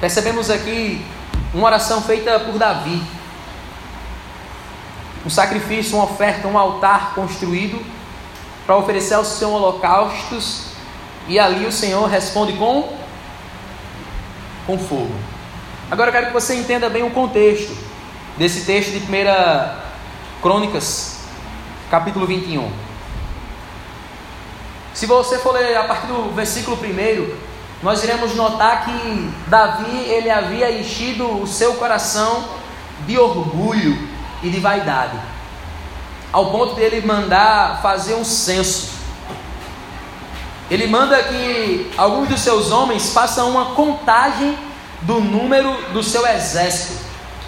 percebemos aqui uma oração feita por Davi. Um sacrifício, uma oferta, um altar construído para oferecer aos seus holocaustos, e ali o Senhor responde com com fogo. Agora eu quero que você entenda bem o contexto desse texto de 1 Crônicas, capítulo 21. Se você for ler a partir do versículo 1, nós iremos notar que Davi ele havia enchido o seu coração de orgulho e de vaidade, ao ponto de ele mandar fazer um censo. Ele manda que alguns dos seus homens façam uma contagem do número do seu exército,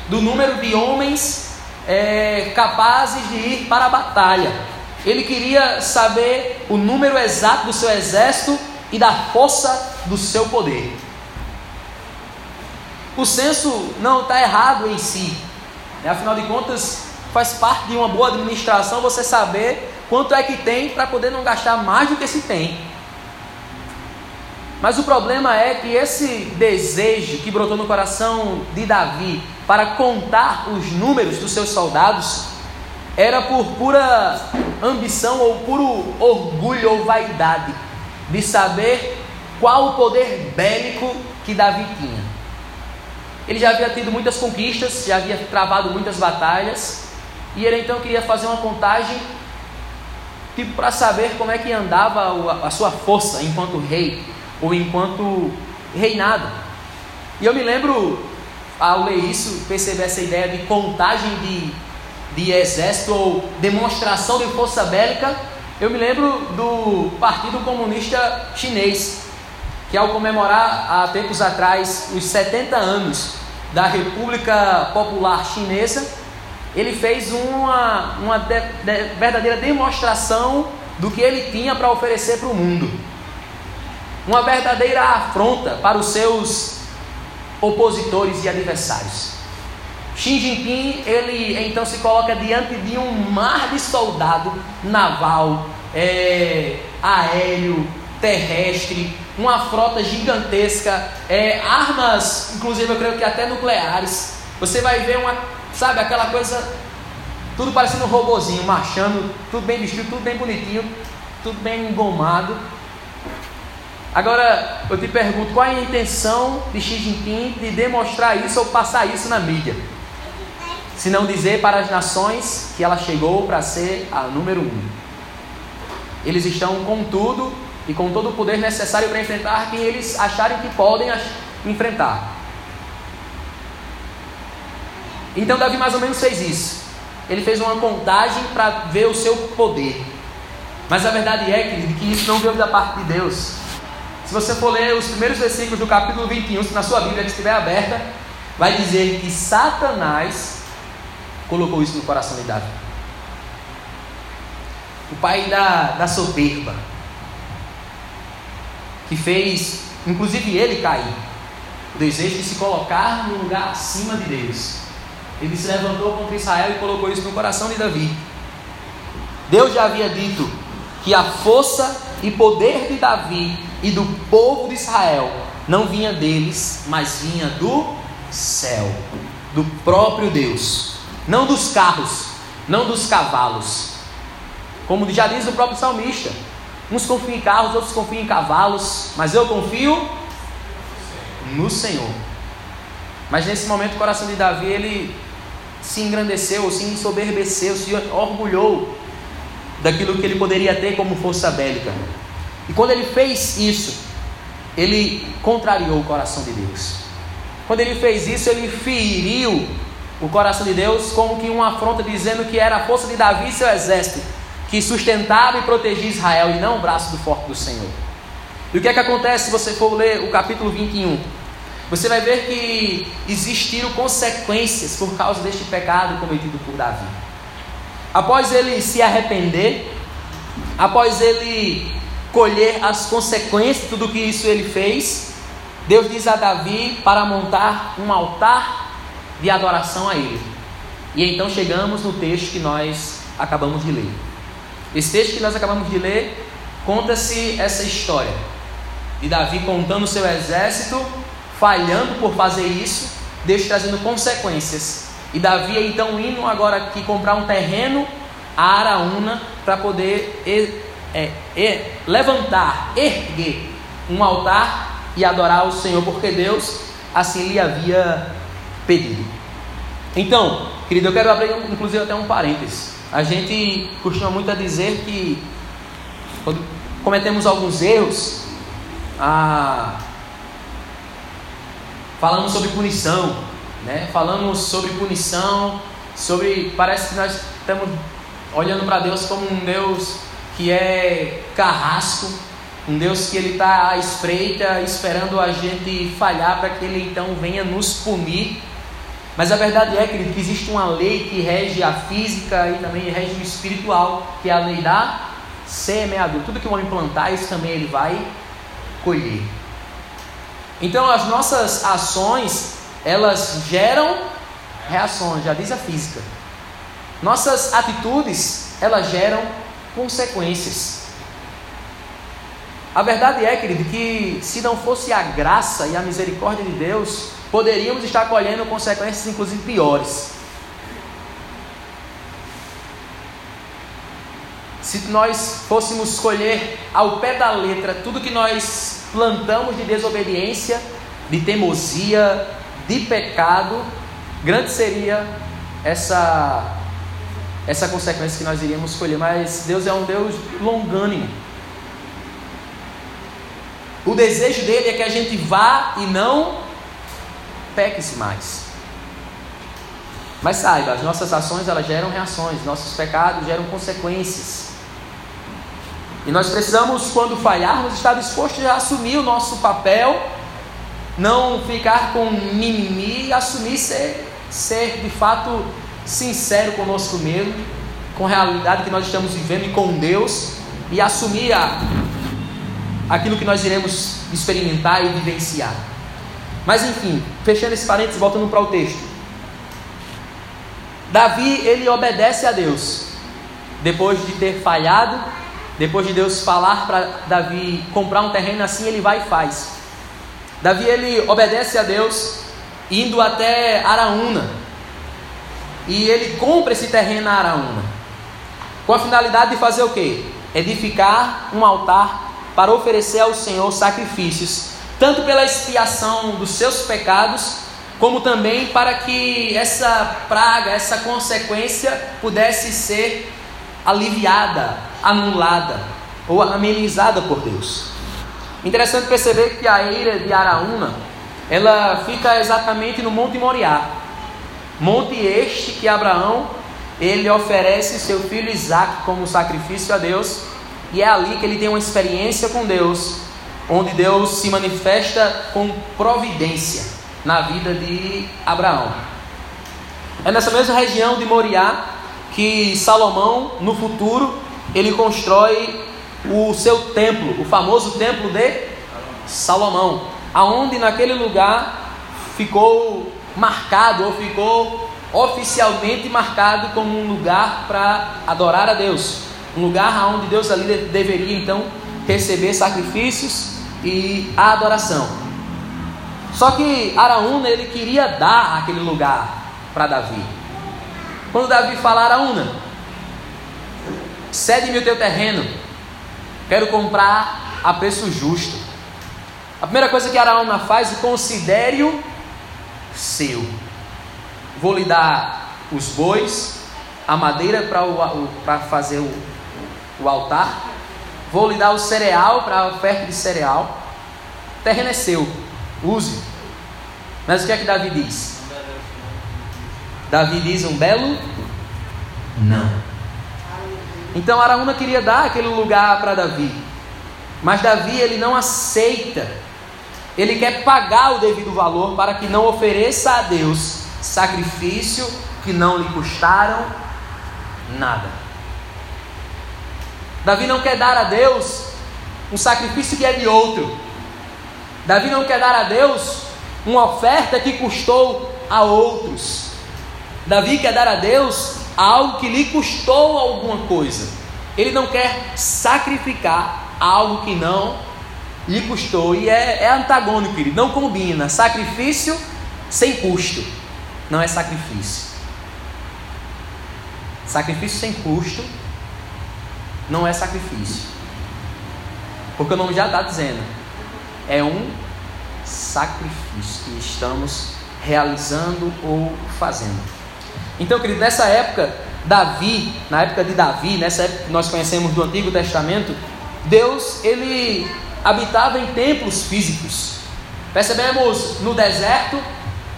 do número de homens é, capazes de ir para a batalha. Ele queria saber o número exato do seu exército e da força do seu poder. O censo não está errado em si, né? afinal de contas, faz parte de uma boa administração você saber quanto é que tem para poder não gastar mais do que se tem. Mas o problema é que esse desejo que brotou no coração de Davi para contar os números dos seus soldados era por pura ambição ou puro orgulho ou vaidade de saber qual o poder bélico que Davi tinha. Ele já havia tido muitas conquistas, já havia travado muitas batalhas, e ele então queria fazer uma contagem tipo para saber como é que andava a sua força enquanto rei ou enquanto reinado. E eu me lembro, ao ler isso, perceber essa ideia de contagem de, de exército ou demonstração de força bélica, eu me lembro do Partido Comunista Chinês, que ao comemorar há tempos atrás os 70 anos da República Popular Chinesa, ele fez uma, uma de, de, verdadeira demonstração do que ele tinha para oferecer para o mundo uma verdadeira afronta para os seus opositores e adversários. Xi Jinping, ele então se coloca diante de um mar de soldado naval, é, aéreo, terrestre, uma frota gigantesca, é, armas, inclusive eu creio que até nucleares. Você vai ver uma, sabe, aquela coisa, tudo parecendo um robozinho, marchando, tudo bem vestido, tudo bem bonitinho, tudo bem engomado. Agora, eu te pergunto, qual é a intenção de Xi Jinping de demonstrar isso ou passar isso na mídia? Se não dizer para as nações que ela chegou para ser a número um. Eles estão com tudo e com todo o poder necessário para enfrentar quem eles acharem que podem enfrentar. Então Davi mais ou menos fez isso. Ele fez uma contagem para ver o seu poder. Mas a verdade é, que isso não veio da parte de Deus. Se você for ler os primeiros versículos do capítulo 21, se na sua Bíblia estiver aberta, vai dizer que Satanás colocou isso no coração de Davi. O pai da, da soberba, que fez, inclusive ele cair, o desejo de se colocar no lugar acima de Deus. Ele se levantou contra Israel e colocou isso no coração de Davi. Deus já havia dito que a força e poder de Davi e do povo de Israel não vinha deles, mas vinha do céu, do próprio Deus, não dos carros, não dos cavalos. Como já diz o próprio salmista, uns confiam em carros, outros confiam em cavalos, mas eu confio no Senhor. Mas nesse momento o coração de Davi ele se engrandeceu, se ensoberbeceu, se orgulhou daquilo que ele poderia ter como força bélica. E quando ele fez isso, ele contrariou o coração de Deus. Quando ele fez isso, ele feriu o coração de Deus como que uma afronta dizendo que era a força de Davi e seu exército que sustentava e protegia Israel e não o braço do forte do Senhor. E o que é que acontece se você for ler o capítulo 21? Você vai ver que existiram consequências por causa deste pecado cometido por Davi. Após ele se arrepender, após ele colher as consequências de tudo que isso ele fez, Deus diz a Davi para montar um altar de adoração a ele. E então chegamos no texto que nós acabamos de ler. Esse texto que nós acabamos de ler conta-se essa história de Davi contando seu exército, falhando por fazer isso, Deus trazendo consequências. E Davi então indo agora aqui comprar um terreno a Araúna para poder é, levantar, erguer um altar e adorar o Senhor, porque Deus assim lhe havia pedido. Então, querido, eu quero abrir inclusive até um parênteses. A gente costuma muito a dizer que quando cometemos alguns erros, falamos sobre punição, né? Falamos sobre punição, sobre parece que nós estamos olhando para Deus como um Deus que é carrasco, um Deus que ele está à espreita, esperando a gente falhar para que ele então venha nos punir. Mas a verdade é, querido, que existe uma lei que rege a física e também rege o espiritual, que é a lei da semeadura. Tudo que o homem plantar, isso também ele vai colher. Então as nossas ações, elas geram reações, já diz a física. Nossas atitudes, elas geram consequências. A verdade é, querido, que se não fosse a graça e a misericórdia de Deus, poderíamos estar colhendo consequências, inclusive piores. Se nós fôssemos escolher ao pé da letra tudo que nós plantamos de desobediência, de teimosia, de pecado, grande seria essa essa consequência que nós iríamos escolher. Mas Deus é um Deus longânimo. O desejo dele é que a gente vá e não peque-se mais. Mas saiba, as nossas ações elas geram reações, nossos pecados geram consequências. E nós precisamos, quando falharmos, estar dispostos a assumir o nosso papel, não ficar com mimimi assumir ser, ser de fato sincero conosco mesmo, com a realidade que nós estamos vivendo e com Deus, e assumir a, aquilo que nós iremos experimentar e vivenciar. Mas enfim, fechando esse parênteses, voltando para o texto. Davi, ele obedece a Deus. Depois de ter falhado, depois de Deus falar para Davi comprar um terreno assim, ele vai e faz. Davi, ele obedece a Deus, indo até Araúna, e ele compra esse terreno na Araúna, com a finalidade de fazer o que? Edificar um altar para oferecer ao Senhor sacrifícios, tanto pela expiação dos seus pecados, como também para que essa praga, essa consequência pudesse ser aliviada, anulada ou amenizada por Deus. Interessante perceber que a ilha de Araúna, ela fica exatamente no Monte Moriá, Monte este que Abraão ele oferece seu filho Isaac como sacrifício a Deus, e é ali que ele tem uma experiência com Deus, onde Deus se manifesta com providência na vida de Abraão. É nessa mesma região de Moriá que Salomão, no futuro, ele constrói o seu templo, o famoso templo de Salomão, aonde naquele lugar ficou marcado ou ficou oficialmente marcado como um lugar para adorar a Deus, um lugar onde Deus ali deveria então receber sacrifícios e adoração. Só que Araúna ele queria dar aquele lugar para Davi. Quando Davi fala Araúna, cede-me o teu terreno, quero comprar a preço justo. A primeira coisa que Araúna faz é considere-o seu. Vou lhe dar os bois, a madeira para fazer o, o altar, vou lhe dar o cereal para a oferta de cereal. O terreno é seu, use. Mas o que é que Davi diz? Davi diz um belo não. Então Araúna queria dar aquele lugar para Davi, mas Davi ele não aceita ele quer pagar o devido valor para que não ofereça a Deus sacrifício que não lhe custaram nada. Davi não quer dar a Deus um sacrifício que é de outro. Davi não quer dar a Deus uma oferta que custou a outros. Davi quer dar a Deus algo que lhe custou alguma coisa. Ele não quer sacrificar algo que não lhe custou. E é, é antagônico, querido. Não combina. Sacrifício sem custo. Não é sacrifício. Sacrifício sem custo não é sacrifício. Porque o nome já está dizendo. É um sacrifício que estamos realizando ou fazendo. Então, querido, nessa época, Davi, na época de Davi, nessa época que nós conhecemos do Antigo Testamento, Deus, ele habitava em templos físicos. Percebemos no deserto,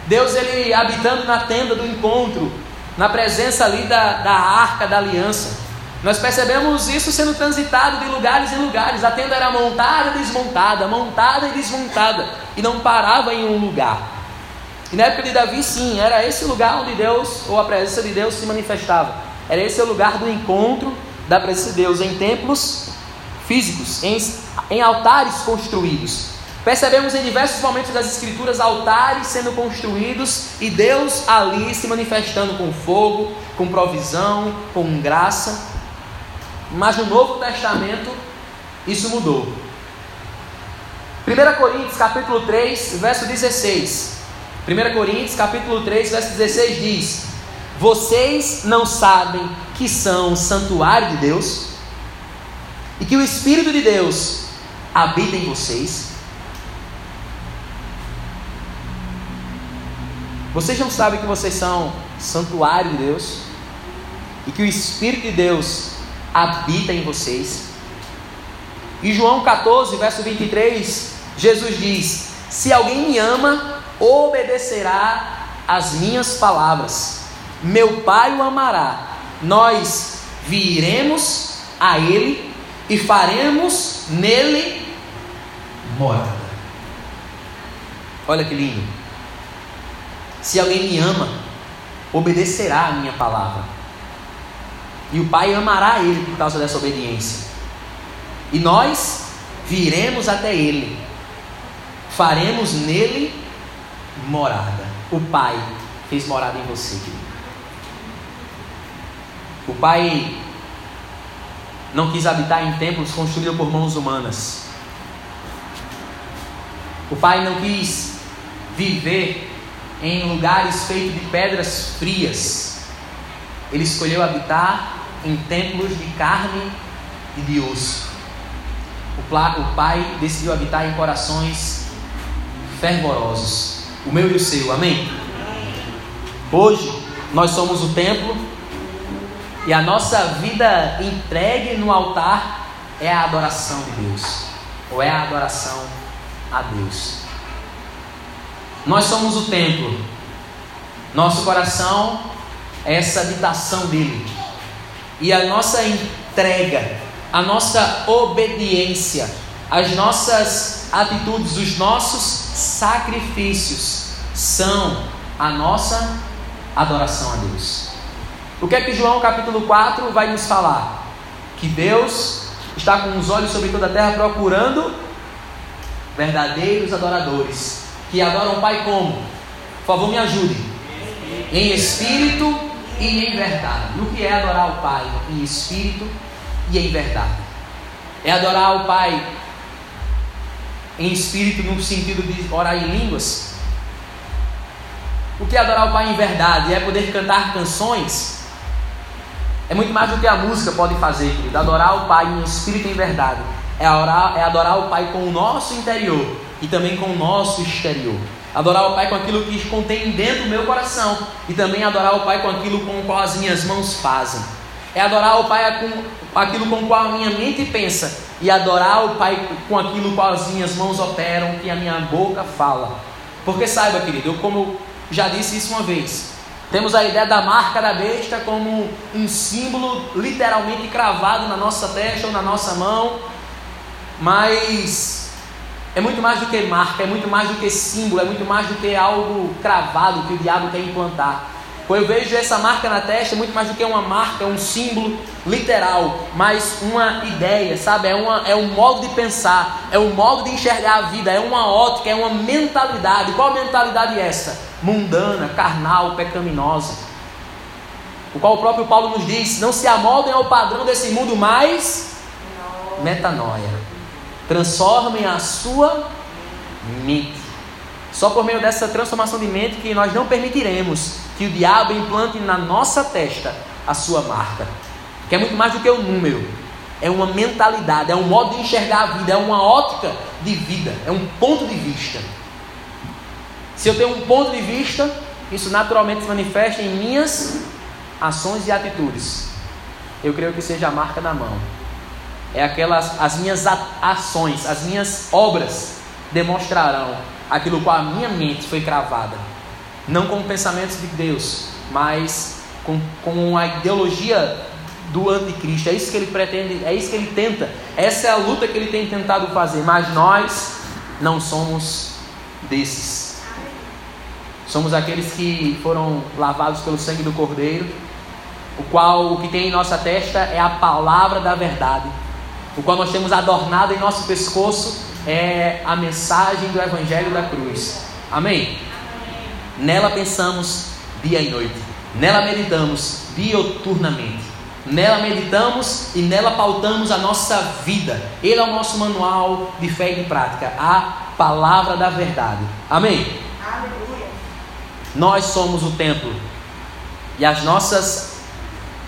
Deus ele habitando na tenda do encontro, na presença ali da, da arca da aliança. Nós percebemos isso sendo transitado de lugares em lugares. A tenda era montada e desmontada, montada e desmontada, e não parava em um lugar. E na época de Davi, sim, era esse lugar onde Deus, ou a presença de Deus, se manifestava. Era esse o lugar do encontro da presença de Deus em templos físicos, em, em altares construídos. Percebemos em diversos momentos das Escrituras altares sendo construídos e Deus ali se manifestando com fogo, com provisão, com graça. Mas no Novo Testamento isso mudou. 1 Coríntios capítulo 3, verso 16. 1 Coríntios capítulo 3, verso 16 diz: Vocês não sabem que são santuário de Deus? e que o Espírito de Deus habita em vocês. Vocês não sabem que vocês são santuário de Deus e que o Espírito de Deus habita em vocês. Em João 14, verso 23, Jesus diz: Se alguém me ama, obedecerá às minhas palavras. Meu Pai o amará. Nós viremos a Ele e faremos nele morada. Olha que lindo. Se alguém me ama, obedecerá a minha palavra. E o Pai amará ele por causa dessa obediência. E nós viremos até ele. Faremos nele morada. O Pai fez morada em você, querido. O Pai não quis habitar em templos construídos por mãos humanas. O pai não quis viver em lugares feitos de pedras frias. Ele escolheu habitar em templos de carne e de osso. O pai decidiu habitar em corações fervorosos. O meu e o seu, amém? Hoje nós somos o templo e a nossa vida entregue no altar é a adoração de Deus, ou é a adoração a Deus. Nós somos o templo, nosso coração essa habitação dele, e a nossa entrega, a nossa obediência, as nossas atitudes, os nossos sacrifícios são a nossa adoração a Deus. O que é que João capítulo 4 vai nos falar? Que Deus está com os olhos sobre toda a terra procurando verdadeiros adoradores que adoram o Pai como? Por favor, me ajude. Em espírito e em verdade. E o que é adorar o Pai? Em espírito e em verdade. É adorar o Pai em espírito no sentido de orar em línguas. O que é adorar o Pai em verdade? É poder cantar canções é muito mais do que a música pode fazer, querido. Adorar o Pai em espírito e em verdade. É, orar, é adorar o Pai com o nosso interior e também com o nosso exterior. Adorar o Pai com aquilo que contém dentro do meu coração e também adorar o Pai com aquilo com o qual as minhas mãos fazem. É adorar o Pai com aquilo com o qual a minha mente pensa e adorar o Pai com aquilo com as minhas mãos operam e a minha boca fala. Porque saiba, querido, eu como já disse isso uma vez, temos a ideia da marca da besta como um símbolo literalmente cravado na nossa testa ou na nossa mão, mas é muito mais do que marca, é muito mais do que símbolo, é muito mais do que algo cravado que o diabo quer implantar. Quando eu vejo essa marca na testa, é muito mais do que uma marca, é um símbolo literal, mas uma ideia, sabe? É, uma, é um modo de pensar, é um modo de enxergar a vida, é uma ótica, é uma mentalidade. Qual mentalidade é essa? mundana, carnal, pecaminosa. O qual o próprio Paulo nos diz: não se amoldem ao padrão desse mundo, mas metanoia. Transformem a sua mente. Só por meio dessa transformação de mente que nós não permitiremos que o diabo implante na nossa testa a sua marca. Que é muito mais do que um número. É uma mentalidade, é um modo de enxergar a vida, é uma ótica de vida, é um ponto de vista. Se eu tenho um ponto de vista, isso naturalmente se manifesta em minhas ações e atitudes. Eu creio que seja a marca da mão. É aquelas as minhas ações, as minhas obras demonstrarão aquilo com a minha mente foi cravada. Não com pensamentos de Deus, mas com, com a ideologia do anticristo. É isso que ele pretende, é isso que ele tenta. Essa é a luta que ele tem tentado fazer. Mas nós não somos desses. Somos aqueles que foram lavados pelo sangue do Cordeiro, o qual o que tem em nossa testa é a palavra da verdade, o qual nós temos adornado em nosso pescoço é a mensagem do Evangelho da cruz. Amém? Nela pensamos dia e noite. Nela meditamos dioturnamente. Nela meditamos e nela pautamos a nossa vida. Ele é o nosso manual de fé e de prática, a palavra da verdade. Amém? Aleluia. Nós somos o templo e as nossas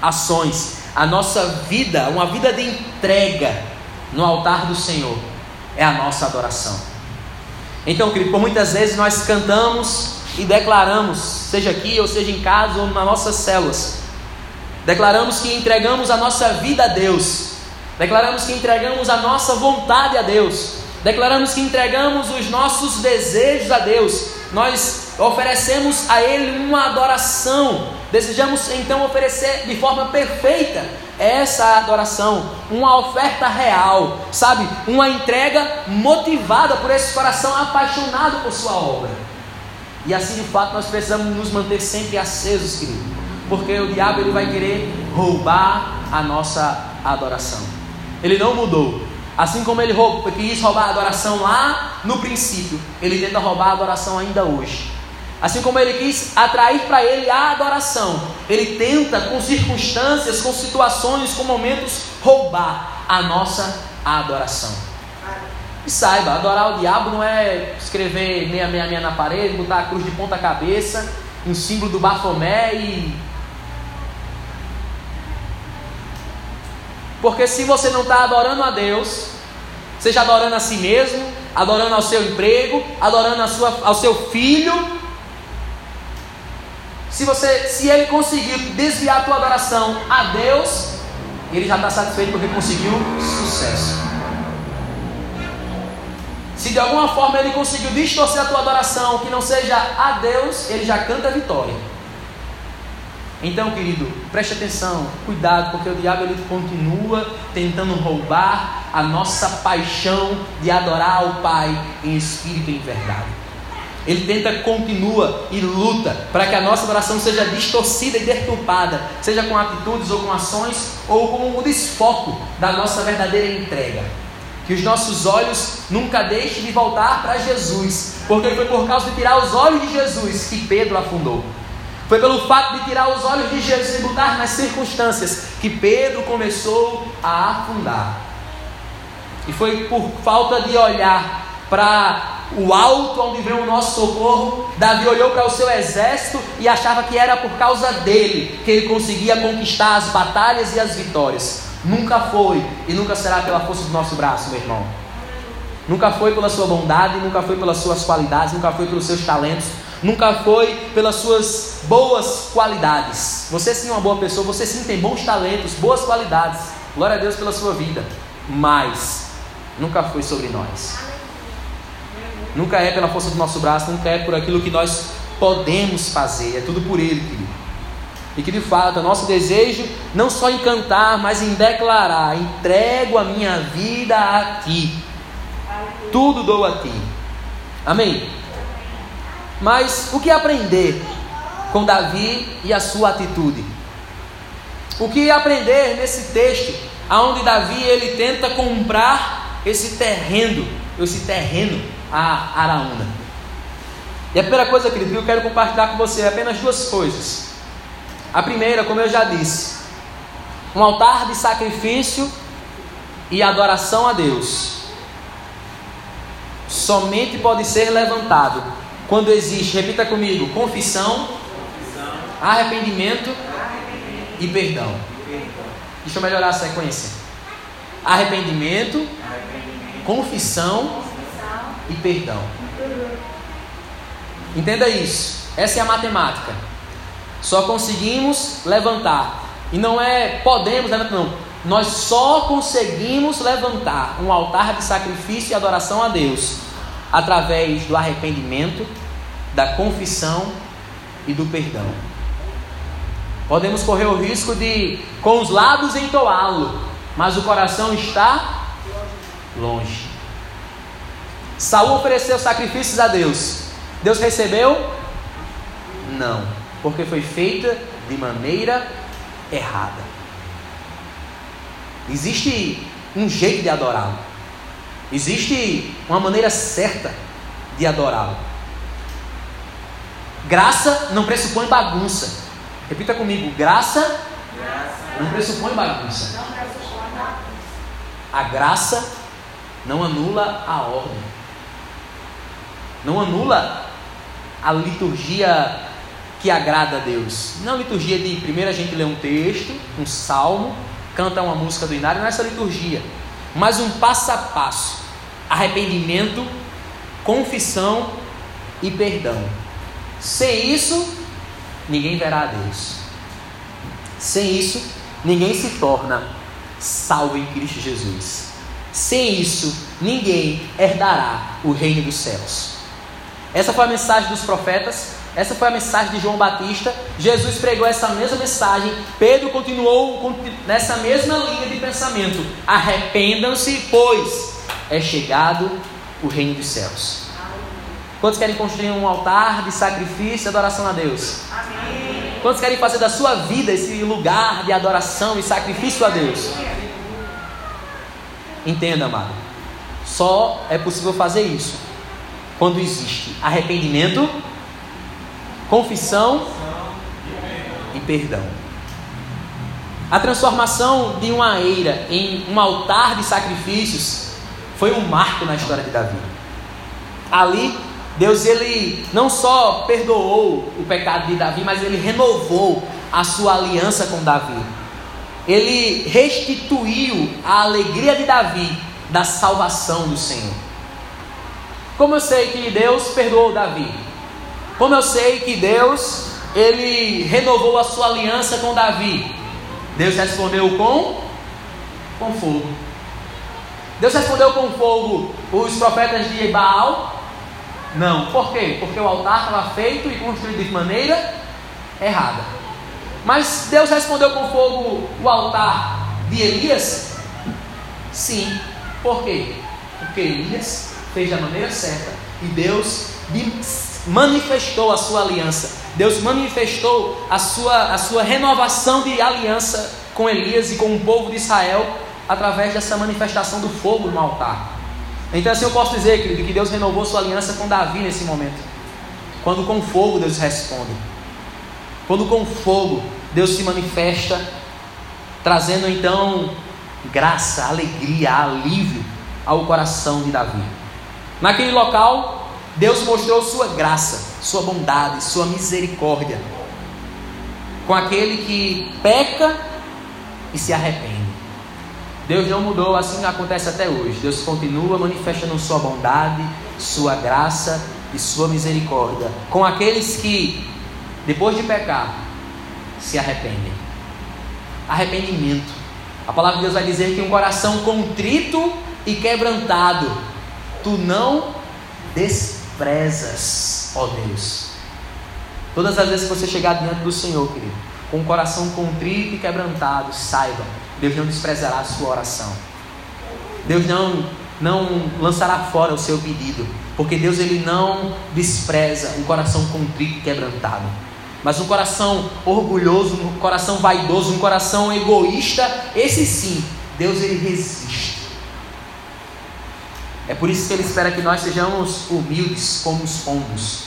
ações, a nossa vida, uma vida de entrega no altar do Senhor é a nossa adoração. Então, querido, por muitas vezes nós cantamos e declaramos, seja aqui ou seja em casa ou nas nossas células, declaramos que entregamos a nossa vida a Deus, declaramos que entregamos a nossa vontade a Deus, declaramos que entregamos os nossos desejos a Deus, nós oferecemos a Ele uma adoração, desejamos então oferecer de forma perfeita essa adoração, uma oferta real, sabe? Uma entrega motivada por esse coração apaixonado por Sua obra. E assim de fato nós precisamos nos manter sempre acesos, querido, porque o diabo ele vai querer roubar a nossa adoração. Ele não mudou. Assim como ele roubou, quis roubar a adoração lá no princípio, ele tenta roubar a adoração ainda hoje. Assim como ele quis atrair para ele a adoração, ele tenta com circunstâncias, com situações, com momentos, roubar a nossa adoração. E saiba, adorar o diabo não é escrever 666 na parede, botar a cruz de ponta cabeça, um símbolo do Bafomé e. Porque se você não está adorando a Deus, seja adorando a si mesmo, adorando ao seu emprego, adorando a sua, ao seu filho, se você, se ele conseguir desviar a tua adoração a Deus, ele já está satisfeito porque conseguiu sucesso. Se de alguma forma ele conseguiu distorcer a tua adoração que não seja a Deus, ele já canta a vitória. Então, querido, preste atenção, cuidado, porque o diabo ele continua tentando roubar a nossa paixão de adorar ao Pai em espírito e em verdade. Ele tenta, continua e luta para que a nossa adoração seja distorcida e deturpada, seja com atitudes ou com ações, ou com o desfoco da nossa verdadeira entrega. Que os nossos olhos nunca deixem de voltar para Jesus, porque foi por causa de tirar os olhos de Jesus que Pedro afundou. Foi pelo fato de tirar os olhos de Jesus e botar nas circunstâncias que Pedro começou a afundar. E foi por falta de olhar para o alto onde vem o nosso socorro, Davi olhou para o seu exército e achava que era por causa dele que ele conseguia conquistar as batalhas e as vitórias. Nunca foi e nunca será pela força do nosso braço, meu irmão. Nunca foi pela sua bondade, nunca foi pelas suas qualidades, nunca foi pelos seus talentos, nunca foi pelas suas boas qualidades. Você sim é uma boa pessoa, você sim tem bons talentos, boas qualidades. Glória a Deus pela sua vida. Mas nunca foi sobre nós. Nunca é pela força do nosso braço, nunca é por aquilo que nós podemos fazer, é tudo por Ele, querido. E que de fato, nosso desejo não só em cantar, mas em declarar: entrego a minha vida a Ti, tudo dou a Ti. Amém? Mas o que aprender com Davi e a sua atitude? O que aprender nesse texto, aonde Davi ele tenta comprar esse terreno, esse terreno a Araúna. E a primeira coisa, querido, que eu quero compartilhar com você é apenas duas coisas. A primeira, como eu já disse, um altar de sacrifício e adoração a Deus. somente pode ser levantado quando existe, repita comigo, confissão, arrependimento e perdão. Deixa eu melhorar a sequência. Arrependimento, confissão e perdão. Entenda isso. Essa é a matemática. Só conseguimos levantar. E não é podemos levantar, não. Nós só conseguimos levantar um altar de sacrifício e adoração a Deus através do arrependimento, da confissão e do perdão. Podemos correr o risco de, com os lábios, entoá-lo, mas o coração está longe. Saul ofereceu sacrifícios a Deus. Deus recebeu? Não, porque foi feita de maneira errada. Existe um jeito de adorá-lo. Existe uma maneira certa de adorá-lo. Graça não pressupõe bagunça. Repita comigo: graça, graça. não pressupõe bagunça. A graça não anula a ordem. Não anula a liturgia que agrada a Deus. Não a liturgia de primeiro a gente lê um texto, um salmo, canta uma música do inário, não é essa liturgia. Mas um passo a passo. Arrependimento, confissão e perdão. Sem isso, ninguém verá a Deus. Sem isso, ninguém se torna salvo em Cristo Jesus. Sem isso, ninguém herdará o reino dos céus. Essa foi a mensagem dos profetas, essa foi a mensagem de João Batista. Jesus pregou essa mesma mensagem. Pedro continuou nessa mesma linha de pensamento. Arrependam-se, pois é chegado o reino dos céus. Quantos querem construir um altar de sacrifício e adoração a Deus? Amém. Quantos querem fazer da sua vida esse lugar de adoração e sacrifício a Deus? Entenda, amado. Só é possível fazer isso quando existe arrependimento, confissão e perdão. A transformação de uma eira em um altar de sacrifícios foi um marco na história de Davi. Ali Deus ele não só perdoou o pecado de Davi, mas ele renovou a sua aliança com Davi. Ele restituiu a alegria de Davi da salvação do Senhor. Como eu sei que Deus perdoou Davi? Como eu sei que Deus ele renovou a sua aliança com Davi? Deus respondeu com com fogo. Deus respondeu com fogo os profetas de Baal não. Por quê? Porque o altar estava feito e construído de maneira errada. Mas Deus respondeu com fogo o altar de Elias? Sim. Por quê? Porque Elias fez da maneira certa e Deus manifestou a sua aliança. Deus manifestou a sua, a sua renovação de aliança com Elias e com o povo de Israel através dessa manifestação do fogo no altar. Então assim eu posso dizer, querido, que Deus renovou sua aliança com Davi nesse momento. Quando com fogo Deus responde. Quando com fogo Deus se manifesta, trazendo então graça, alegria, alívio ao coração de Davi. Naquele local, Deus mostrou sua graça, sua bondade, sua misericórdia com aquele que peca e se arrepende. Deus não mudou, assim acontece até hoje. Deus continua manifestando sua bondade, sua graça e sua misericórdia com aqueles que, depois de pecar, se arrependem. Arrependimento. A palavra de Deus vai dizer que um coração contrito e quebrantado, tu não desprezas, ó Deus. Todas as vezes que você chegar diante do Senhor, querido, com um coração contrito e quebrantado, saiba Deus não desprezará a sua oração. Deus não não lançará fora o seu pedido, porque Deus ele não despreza um coração contrito e quebrantado. Mas um coração orgulhoso, um coração vaidoso, um coração egoísta, esse sim, Deus ele resiste. É por isso que ele espera que nós sejamos humildes como os pombos.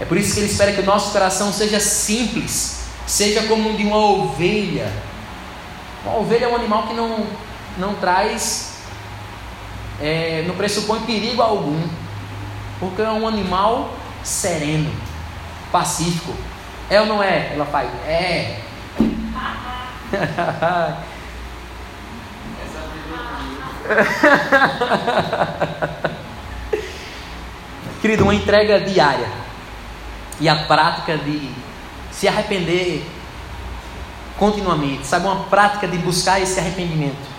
É por isso que ele espera que o nosso coração seja simples, seja como o de uma ovelha uma ovelha é um animal que não, não traz é, não pressupõe perigo algum, porque é um animal sereno, pacífico. É ou não é? Ela faz, é. Querido, uma entrega diária e a prática de se arrepender continuamente, sabe? Uma prática de buscar esse arrependimento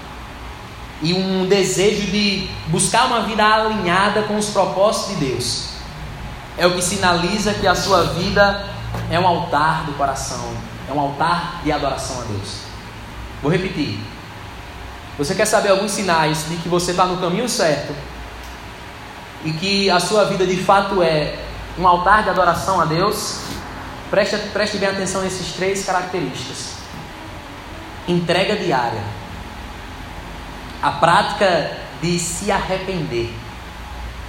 e um desejo de buscar uma vida alinhada com os propósitos de Deus. É o que sinaliza que a sua vida é um altar do coração, é um altar de adoração a Deus. Vou repetir. Você quer saber alguns sinais de que você está no caminho certo e que a sua vida de fato é um altar de adoração a Deus? Preste, preste bem atenção nesses três características: entrega diária a prática de se arrepender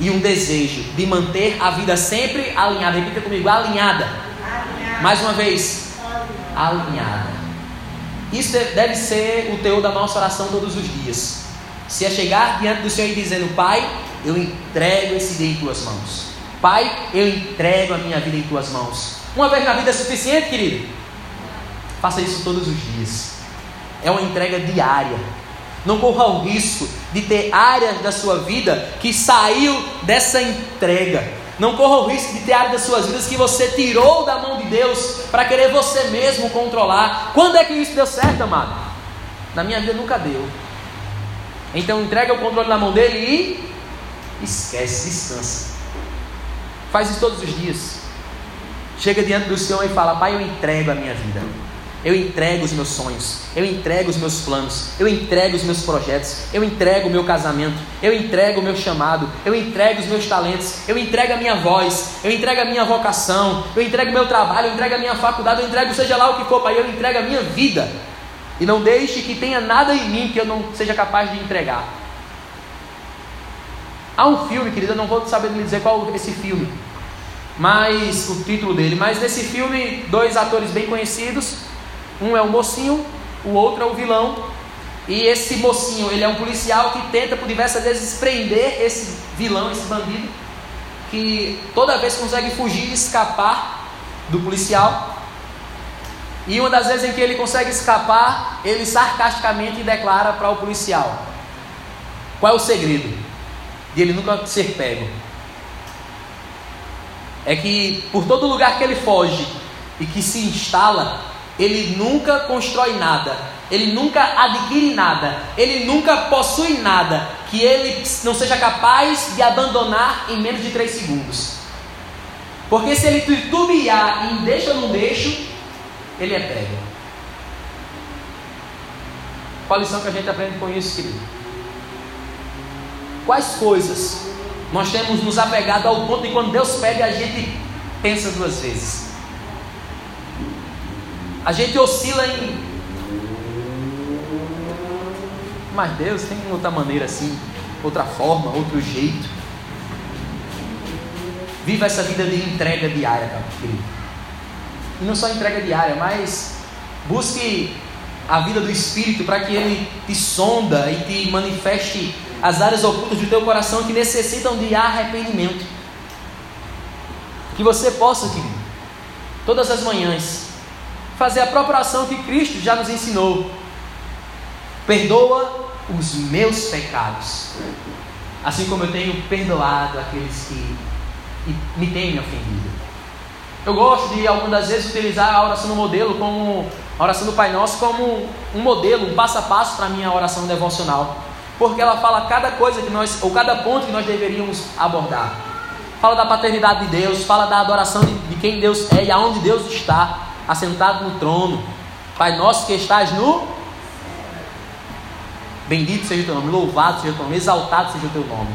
e um desejo de manter a vida sempre alinhada. Repita comigo: alinhada. alinhada. Mais uma vez: alinhada. Isso deve ser o teu da nossa oração todos os dias. Se é chegar diante do Senhor e dizendo: Pai, eu entrego esse dia em tuas mãos. Pai, eu entrego a minha vida em tuas mãos. Uma vez na vida é suficiente, querido? Faça isso todos os dias. É uma entrega diária não corra o risco de ter áreas da sua vida que saiu dessa entrega. Não corra o risco de ter áreas das suas vidas que você tirou da mão de Deus para querer você mesmo controlar. Quando é que isso deu certo, amado? Na minha vida nunca deu. Então entrega o controle na mão dele e esquece, descansa. Faz isso todos os dias. Chega diante do Senhor e fala: Pai, eu entrego a minha vida. Eu entrego os meus sonhos, eu entrego os meus planos, eu entrego os meus projetos, eu entrego o meu casamento, eu entrego o meu chamado, eu entrego os meus talentos, eu entrego a minha voz, eu entrego a minha vocação, eu entrego o meu trabalho, eu entrego a minha faculdade, eu entrego seja lá o que for, Pai, eu entrego a minha vida. E não deixe que tenha nada em mim que eu não seja capaz de entregar. Há um filme, querida, eu não vou saber me dizer qual é esse filme, mas o título dele, mas nesse filme, dois atores bem conhecidos um é o mocinho, o outro é o vilão. E esse mocinho, ele é um policial que tenta por diversas vezes prender esse vilão, esse bandido, que toda vez consegue fugir e escapar do policial. E uma das vezes em que ele consegue escapar, ele sarcasticamente declara para o policial: Qual é o segredo de ele nunca ser pego? É que por todo lugar que ele foge e que se instala, ele nunca constrói nada, ele nunca adquire nada, ele nunca possui nada que ele não seja capaz de abandonar em menos de três segundos. Porque se ele titubear em deixa ou não deixo, ele é pego. Qual a lição que a gente aprende com isso, querido? Quais coisas nós temos nos apegado ao ponto de quando Deus pede a gente pensa duas vezes? A gente oscila em. Mas Deus tem outra maneira assim, outra forma, outro jeito. Viva essa vida de entrega diária, querido. E não só entrega diária, mas busque a vida do Espírito para que ele te sonda e te manifeste as áreas ocultas do teu coração que necessitam de arrependimento. Que você possa, querido, todas as manhãs, fazer a própria oração que Cristo já nos ensinou. Perdoa os meus pecados, assim como eu tenho perdoado aqueles que me têm ofendido. Eu gosto de algumas das vezes utilizar a oração do modelo como a oração do Pai Nosso como um modelo, um passo a passo para a minha oração devocional, porque ela fala cada coisa que nós ou cada ponto que nós deveríamos abordar. Fala da paternidade de Deus, fala da adoração de, de quem Deus é e aonde Deus está assentado no trono. Pai nosso que estás no. Bendito seja o teu nome, louvado seja o teu nome, exaltado seja o teu nome.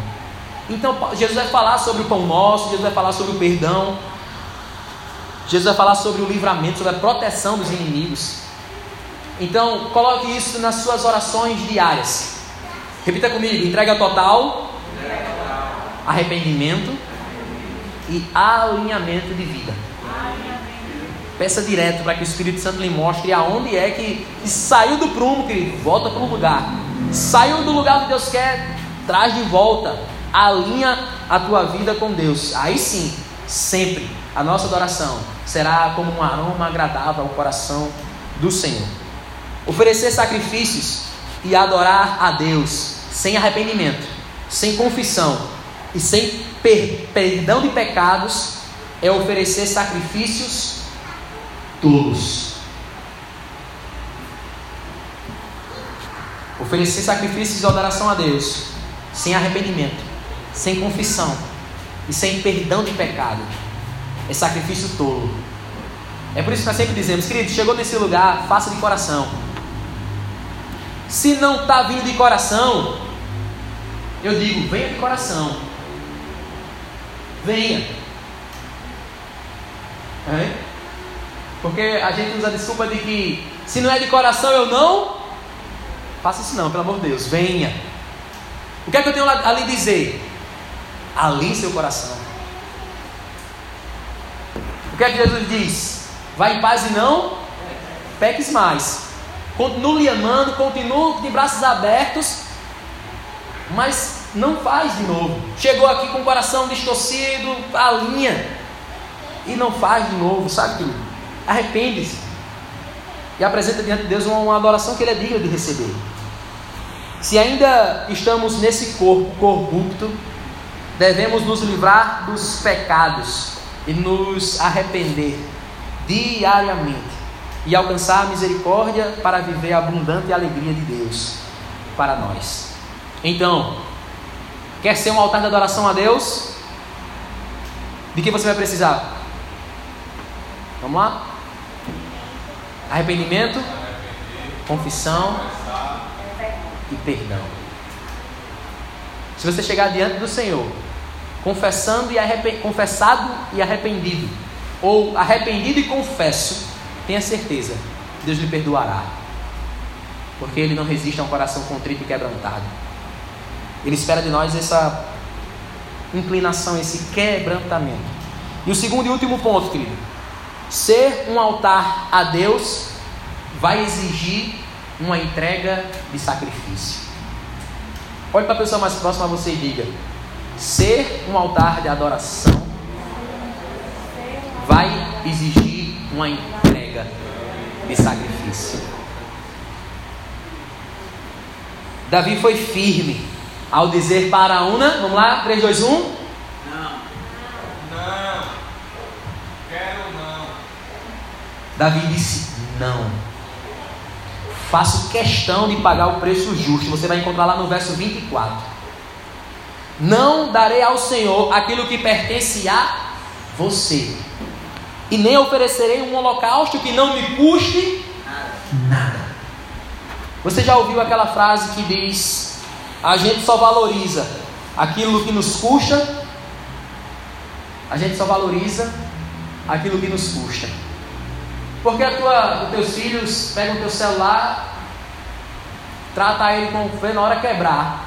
Então, Jesus vai falar sobre o pão nosso, Jesus vai falar sobre o perdão, Jesus vai falar sobre o livramento, sobre a proteção dos inimigos. Então, coloque isso nas suas orações diárias. Repita comigo: entrega total, arrependimento e alinhamento de vida. Peça direto para que o Espírito Santo lhe mostre aonde é que, que saiu do prumo, querido. Volta para o lugar. Saiu do lugar onde Deus quer traz de volta, alinha a tua vida com Deus. Aí sim, sempre a nossa adoração será como um aroma agradável ao coração do Senhor. Oferecer sacrifícios e adorar a Deus sem arrependimento, sem confissão e sem per perdão de pecados é oferecer sacrifícios tolos. Oferecer sacrifícios de adoração a Deus sem arrependimento, sem confissão e sem perdão de pecado é sacrifício tolo. É por isso que nós sempre dizemos, querido, chegou nesse lugar, faça de coração. Se não está vindo de coração, eu digo, venha de coração. Venha. É? Porque a gente usa a desculpa de que se não é de coração eu não faça isso não, pelo amor de Deus, venha. O que é que eu tenho ali dizer? Ali seu coração. O que é que Jesus diz? Vai em paz e não peques mais. Continue amando, continue de braços abertos, mas não faz de novo. Chegou aqui com o coração distorcido, alinha e não faz de novo, sabe que arrepende-se e apresenta diante de Deus uma adoração que ele é digno de receber. Se ainda estamos nesse corpo corrupto, devemos nos livrar dos pecados e nos arrepender diariamente e alcançar a misericórdia para viver a abundante alegria de Deus para nós. Então, quer ser um altar de adoração a Deus? De que você vai precisar? Vamos lá? Arrependimento, confissão e perdão. Se você chegar diante do Senhor confessando e confessado e arrependido, ou arrependido e confesso, tenha certeza, Deus lhe perdoará. Porque Ele não resiste a um coração contrito e quebrantado. Ele espera de nós essa inclinação, esse quebrantamento. E o segundo e último ponto, querido: ser um altar a Deus vai exigir uma entrega de sacrifício. Olhe para a pessoa mais próxima a você e diga: ser um altar de adoração vai exigir uma entrega de sacrifício. Davi foi firme ao dizer para Una, vamos lá, 3, 2, 1. Não, não, quero não. Davi disse: Não. Faço questão de pagar o preço justo. Você vai encontrar lá no verso 24. Não darei ao Senhor aquilo que pertence a você, e nem oferecerei um holocausto que não me custe nada. Você já ouviu aquela frase que diz: a gente só valoriza aquilo que nos custa, a gente só valoriza aquilo que nos custa. Porque a tua, os teus filhos pegam o teu celular, trata ele com fé na hora quebrar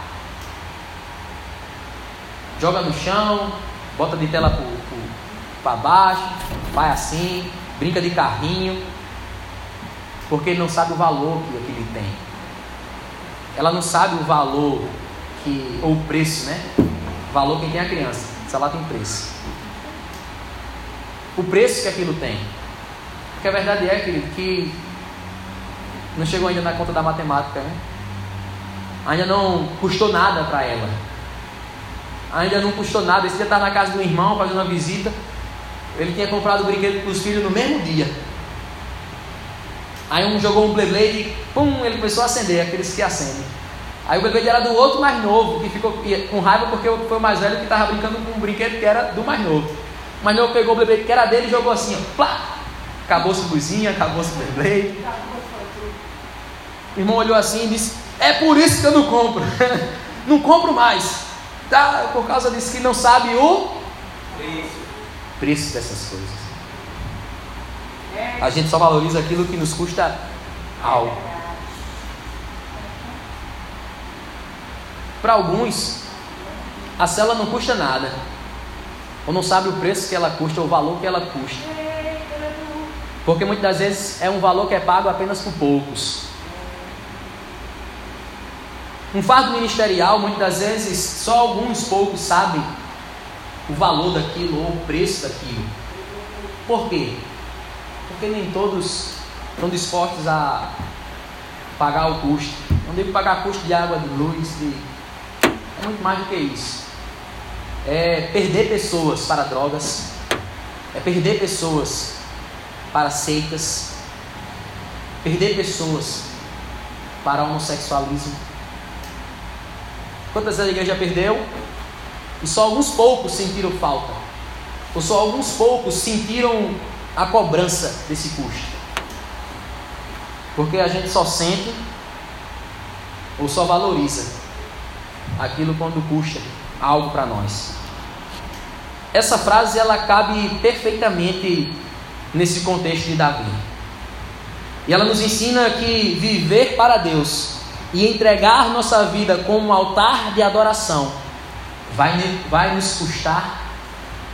joga no chão, bota de tela para baixo, vai assim, brinca de carrinho, porque ele não sabe o valor que aquilo tem. Ela não sabe o valor que, ou o preço, né? O valor quem tem a criança. O celular tem preço. O preço que aquilo tem. Porque a verdade é, querido, que não chegou ainda na conta da matemática, né? Ainda não custou nada para ela ainda não custou nada. Esse dia estava na casa do irmão fazendo uma visita. Ele tinha comprado o brinquedo para os filhos no mesmo dia. Aí um jogou um Beyblade e pum, ele começou a acender, aqueles que acendem. Aí o Beyblade era do outro mais novo, que ficou com raiva porque foi o mais velho que estava brincando com um brinquedo que era do mais novo. O mais novo pegou o Beyblade que era dele e jogou assim, ó, plá! Acabou-se luzinha, acabou-se Beyblade. O irmão olhou assim e disse: É por isso que eu não compro. não compro mais. Tá, por causa disso que não sabe o preço, preço dessas coisas. A gente só valoriza aquilo que nos custa algo. Para alguns, a cela não custa nada. Ou não sabe o preço que ela custa, ou o valor que ela custa. Porque muitas das vezes é um valor que é pago apenas por poucos. Um fardo ministerial, muitas das vezes, só alguns poucos sabem o valor daquilo ou o preço daquilo. Por quê? Porque nem todos estão dispostos a pagar o custo. Não devo pagar custo de água, de luz, de... é muito mais do que isso. É perder pessoas para drogas, é perder pessoas para seitas, perder pessoas para homossexualismo. Quantas a igreja perdeu? E só alguns poucos sentiram falta. Ou só alguns poucos sentiram a cobrança desse custo. Porque a gente só sente ou só valoriza aquilo quando custa algo para nós. Essa frase ela cabe perfeitamente nesse contexto de Davi. E ela nos ensina que viver para Deus e entregar nossa vida como altar de adoração vai, vai nos custar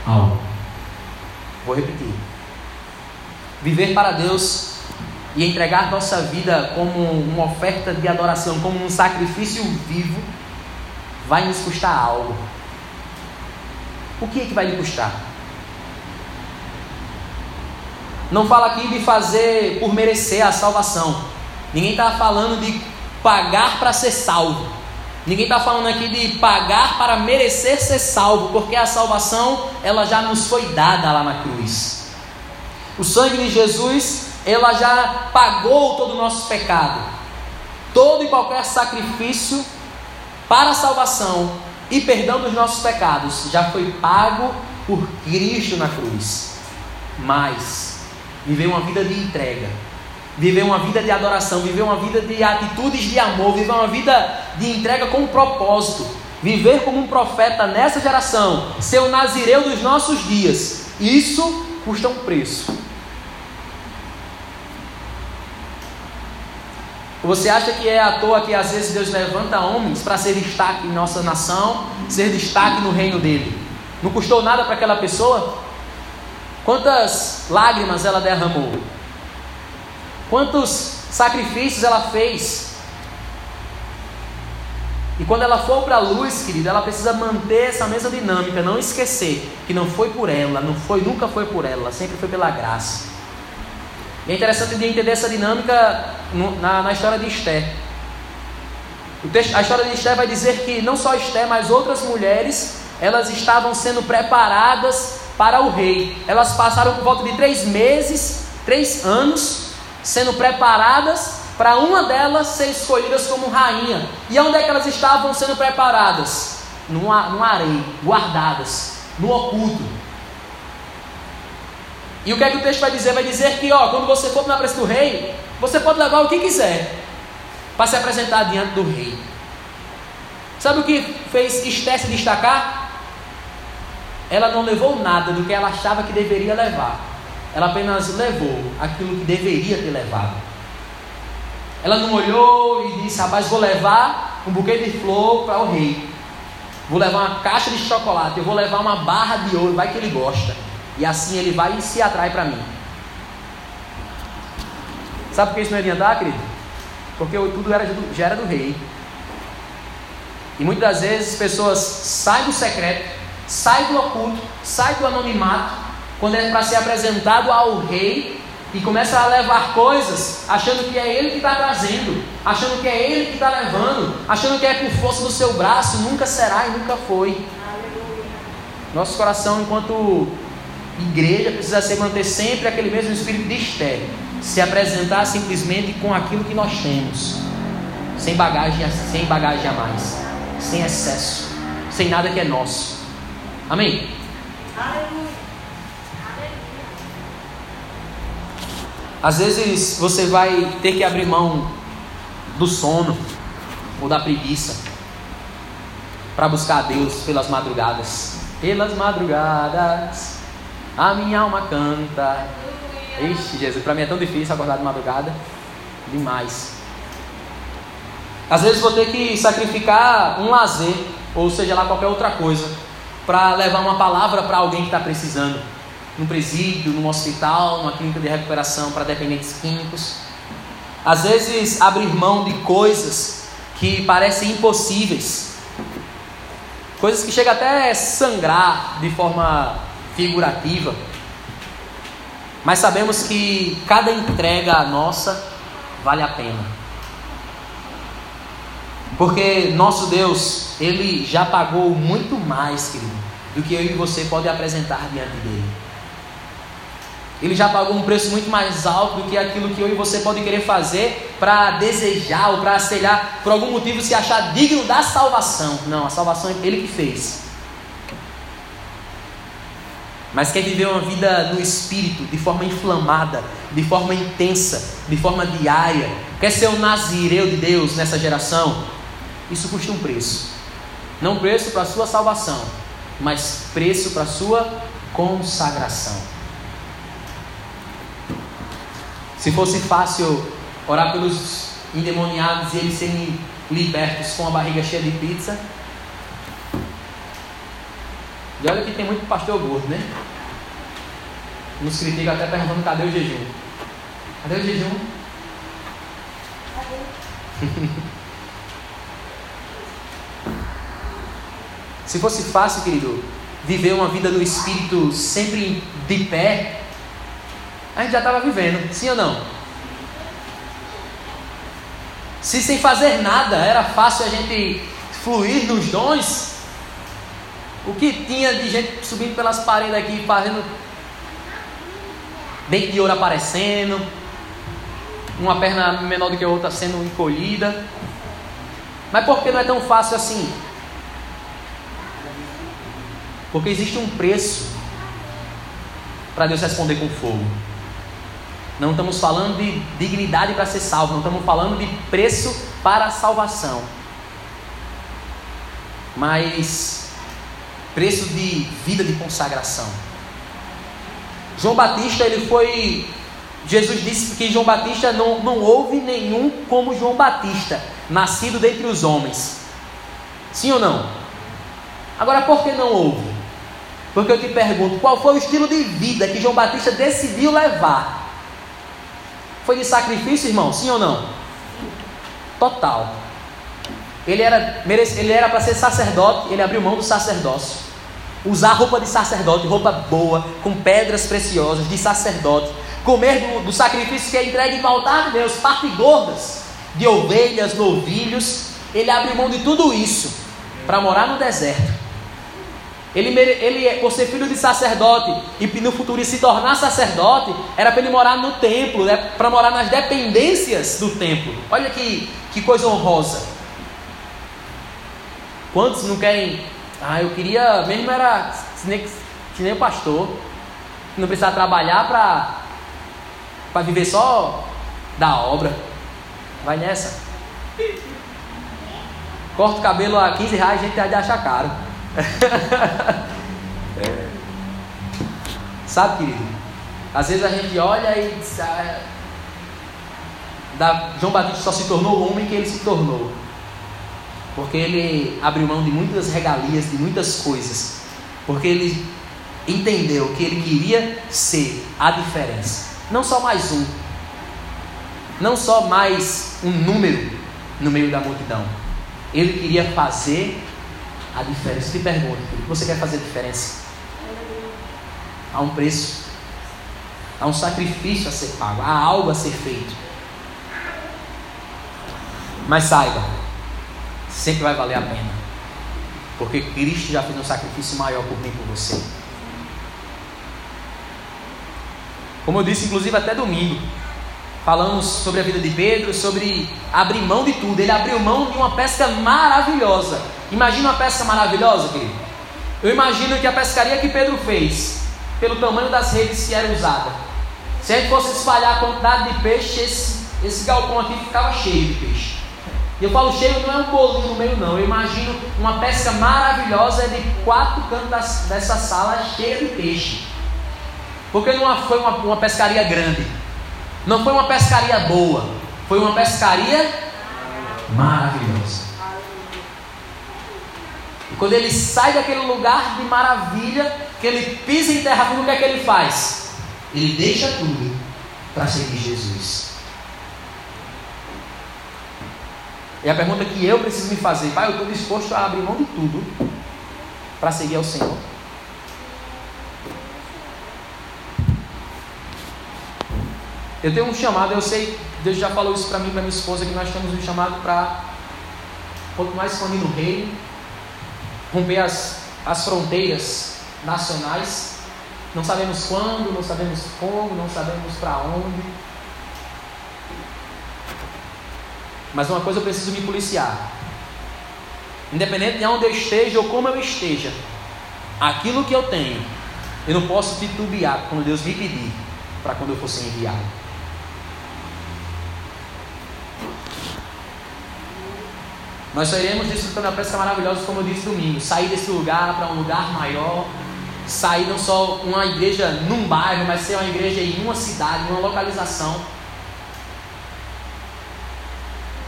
algo. Vou repetir. Viver para Deus e entregar nossa vida como uma oferta de adoração, como um sacrifício vivo, vai nos custar algo. O que é que vai lhe custar? Não fala aqui de fazer por merecer a salvação. Ninguém está falando de pagar para ser salvo. Ninguém está falando aqui de pagar para merecer ser salvo, porque a salvação ela já nos foi dada lá na cruz. O sangue de Jesus ela já pagou todo o nosso pecado. Todo e qualquer sacrifício para a salvação e perdão dos nossos pecados já foi pago por Cristo na cruz. Mas viver uma vida de entrega, viver uma vida de adoração, viver uma vida de atitudes de amor, viver uma vida de entrega com um propósito, viver como um profeta nessa geração, ser o nazireu dos nossos dias, isso custa um preço. Você acha que é à toa que às vezes Deus levanta homens para ser destaque em nossa nação, ser destaque no reino dele? Não custou nada para aquela pessoa? Quantas lágrimas ela derramou? Quantos sacrifícios ela fez? E quando ela for para a luz, querida, ela precisa manter essa mesma dinâmica, não esquecer que não foi por ela, não foi, nunca foi por ela, sempre foi pela graça. E é interessante de entender essa dinâmica na, na história de Esther. A história de Esther vai dizer que não só Esther, mas outras mulheres, elas estavam sendo preparadas para o rei. Elas passaram por volta de três meses, três anos, sendo preparadas para uma delas ser escolhidas como rainha. E onde é que elas estavam sendo preparadas? Num areia, guardadas, no oculto. E o que é que o texto vai dizer? Vai dizer que, ó, quando você for na presença do rei, você pode levar o que quiser para se apresentar diante do rei. Sabe o que fez Esté se destacar? Ela não levou nada do que ela achava que deveria levar. Ela apenas levou aquilo que deveria ter levado. Ela não olhou e disse: Rapaz, vou levar um buquê de flor para o rei. Vou levar uma caixa de chocolate. Eu vou levar uma barra de ouro. Vai que ele gosta. E assim ele vai e se atrai para mim. Sabe por que isso não ia adiantar, querido? Porque tudo era, já era do rei. E muitas das vezes pessoas saem do secreto, saem do oculto, saem do anonimato, quando é para ser apresentado ao rei e começa a levar coisas, achando que é ele que está trazendo, achando que é ele que está levando, achando que é por força do seu braço, nunca será e nunca foi. Nosso coração, enquanto igreja precisa ser manter sempre aquele mesmo espírito de Esther, se apresentar simplesmente com aquilo que nós temos, sem bagagem, sem bagagem a mais, sem excesso, sem nada que é nosso. Amém? Às vezes você vai ter que abrir mão do sono ou da preguiça para buscar a Deus pelas madrugadas. Pelas madrugadas a minha alma canta. Ixi, Jesus, para mim é tão difícil acordar de madrugada. Demais. Às vezes vou ter que sacrificar um lazer, ou seja lá qualquer outra coisa, para levar uma palavra para alguém que está precisando. Num presídio, num hospital, numa clínica de recuperação para dependentes químicos. Às vezes abrir mão de coisas que parecem impossíveis, coisas que chegam até a sangrar de forma figurativa, mas sabemos que cada entrega nossa vale a pena. Porque nosso Deus, Ele já pagou muito mais, querido, do que eu e você pode apresentar diante dele. Ele já pagou um preço muito mais alto do que aquilo que eu e você pode querer fazer para desejar ou para selhar, por algum motivo se achar digno da salvação. Não, a salvação é Ele que fez. Mas quer viver uma vida no espírito, de forma inflamada, de forma intensa, de forma diária. Quer ser um nazireu de Deus nessa geração? Isso custa um preço. Não preço para a sua salvação, mas preço para a sua consagração. Se fosse fácil orar pelos endemoniados e eles serem libertos com a barriga cheia de pizza. E olha que tem muito pastor gordo, né? Nos critica até perguntando cadê o jejum. Cadê o jejum? Cadê? Se fosse fácil, querido, viver uma vida no espírito sempre de pé, a gente já estava vivendo, sim ou não? Se sem fazer nada era fácil a gente fluir nos dons, o que tinha de gente subindo pelas paredes aqui, fazendo dente de ouro aparecendo, uma perna menor do que a outra sendo encolhida. Mas por que não é tão fácil assim? Porque existe um preço para Deus responder com fogo. Não estamos falando de dignidade para ser salvo, não estamos falando de preço para a salvação. Mas preço de vida de consagração. João Batista, ele foi. Jesus disse que João Batista não, não houve nenhum como João Batista, nascido dentre os homens. Sim ou não? Agora, por que não houve? Porque eu te pergunto, qual foi o estilo de vida que João Batista decidiu levar? Foi de sacrifício, irmão? Sim ou não? Total. Ele era ele era para ser sacerdote, ele abriu mão do sacerdócio. Usar roupa de sacerdote, roupa boa, com pedras preciosas, de sacerdote. Comer do, do sacrifício que é entregue para o altar de Deus, partes gordas de ovelhas, novilhos. Ele abriu mão de tudo isso para morar no deserto ele, ele, é, por ser filho de sacerdote e no futuro se tornar sacerdote, era para ele morar no templo, né? para morar nas dependências do templo. Olha que, que coisa honrosa. Quantos não querem? Ah, eu queria, mesmo era que nem, que nem o pastor, não precisar trabalhar para viver só da obra. Vai nessa. Corta o cabelo a 15 reais, a gente vai achar caro. É. Sabe, querido? Às vezes a gente olha e diz, ah, da, João Batista só se tornou o homem que ele se tornou. Porque ele abriu mão de muitas regalias, de muitas coisas. Porque ele entendeu que ele queria ser a diferença. Não só mais um. Não só mais um número no meio da multidão. Ele queria fazer a diferença. Te pergunto, você quer fazer diferença? Há um preço, há um sacrifício a ser pago, há algo a ser feito. Mas saiba, sempre vai valer a pena, porque Cristo já fez um sacrifício maior por mim e por você. Como eu disse, inclusive até domingo, falamos sobre a vida de Pedro, sobre abrir mão de tudo. Ele abriu mão de uma pesca maravilhosa. Imagina uma pesca maravilhosa, querido. Eu imagino que a pescaria que Pedro fez, pelo tamanho das redes que era usada, se a gente fosse espalhar a quantidade de peixe, esse, esse galpão aqui ficava cheio de peixe. E eu falo cheio, não é um bolinho no meio, não. Eu imagino uma pesca maravilhosa de quatro cantos das, dessa sala cheia de peixe. Porque não foi uma, uma pescaria grande não foi uma pescaria boa, foi uma pescaria maravilhosa. Quando ele sai daquele lugar de maravilha, que ele pisa em terra firme, o que é que ele faz? Ele deixa tudo para seguir Jesus. E a pergunta que eu preciso me fazer, pai, eu estou disposto a abrir mão de tudo para seguir ao Senhor. Eu tenho um chamado, eu sei, Deus já falou isso para mim e para minha esposa, que nós temos um chamado para continuar expandindo o reino, romper as, as fronteiras nacionais. Não sabemos quando, não sabemos como, não sabemos para onde. Mas uma coisa eu preciso me policiar. Independente de onde eu esteja ou como eu esteja, aquilo que eu tenho, eu não posso titubear quando Deus me pedir para quando eu for ser enviado. Nós só iremos desfrutando a pesca maravilhosa, como eu disse domingo. Sair desse lugar para um lugar maior. Sair não só uma igreja num bairro, mas ser uma igreja em uma cidade, em uma localização.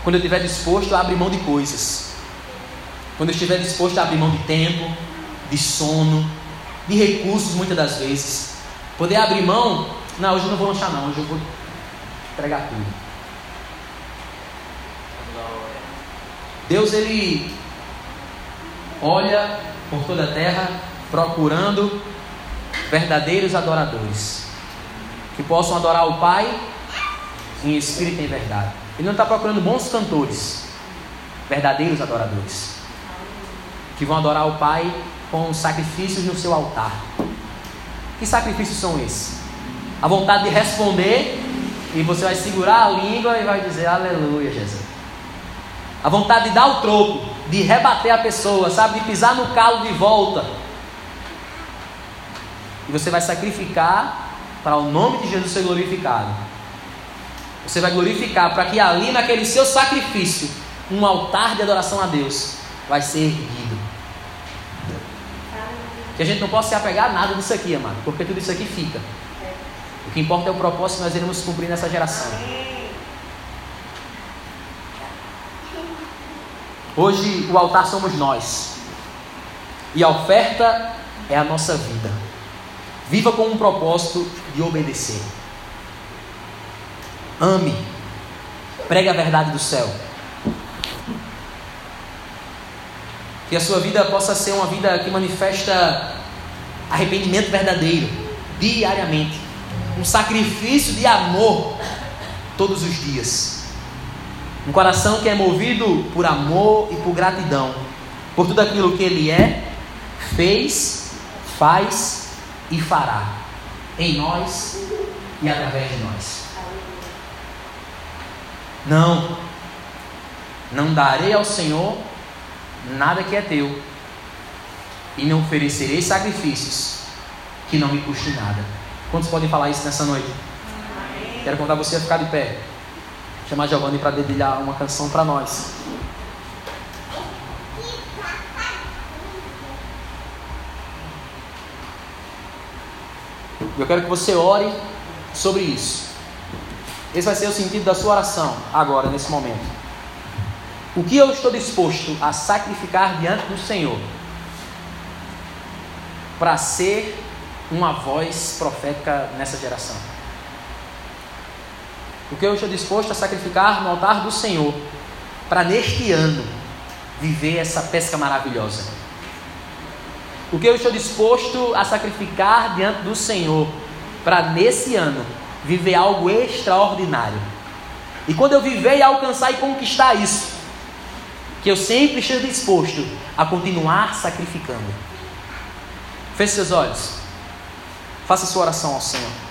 Quando eu estiver disposto a abrir mão de coisas. Quando eu estiver disposto a abrir mão de tempo, de sono, de recursos muitas das vezes. Poder abrir mão, não, hoje eu não vou lanchar não, hoje eu vou entregar tudo. Deus ele olha por toda a terra procurando verdadeiros adoradores que possam adorar o Pai em espírito e em verdade. Ele não está procurando bons cantores, verdadeiros adoradores que vão adorar o Pai com sacrifícios no seu altar. Que sacrifícios são esses? A vontade de responder e você vai segurar a língua e vai dizer aleluia, Jesus. A vontade de dar o troco, de rebater a pessoa, sabe? De pisar no calo de volta. E você vai sacrificar para o nome de Jesus ser glorificado. Você vai glorificar para que ali, naquele seu sacrifício, um altar de adoração a Deus vai ser erguido. Que a gente não possa se apegar a nada disso aqui, amado, porque tudo isso aqui fica. O que importa é o propósito que nós iremos cumprir nessa geração. Hoje o altar somos nós. E a oferta é a nossa vida. Viva com um propósito de obedecer. Ame. Pregue a verdade do céu. Que a sua vida possa ser uma vida que manifesta arrependimento verdadeiro, diariamente. Um sacrifício de amor todos os dias. Um coração que é movido por amor e por gratidão, por tudo aquilo que ele é, fez, faz e fará em nós e através de nós. Não, não darei ao Senhor nada que é teu, e não oferecerei sacrifícios que não me custem nada. Quantos podem falar isso nessa noite? Quero contar você a ficar de pé. Chamar Giovanni para dedilhar uma canção para nós. Eu quero que você ore sobre isso. Esse vai ser o sentido da sua oração agora, nesse momento. O que eu estou disposto a sacrificar diante do Senhor para ser uma voz profética nessa geração? O que eu estou disposto a sacrificar no altar do Senhor para neste ano viver essa pesca maravilhosa? O que eu estou disposto a sacrificar diante do Senhor para nesse ano viver algo extraordinário? E quando eu viver e alcançar e conquistar isso, que eu sempre esteja disposto a continuar sacrificando. Feche seus olhos. Faça sua oração ao Senhor.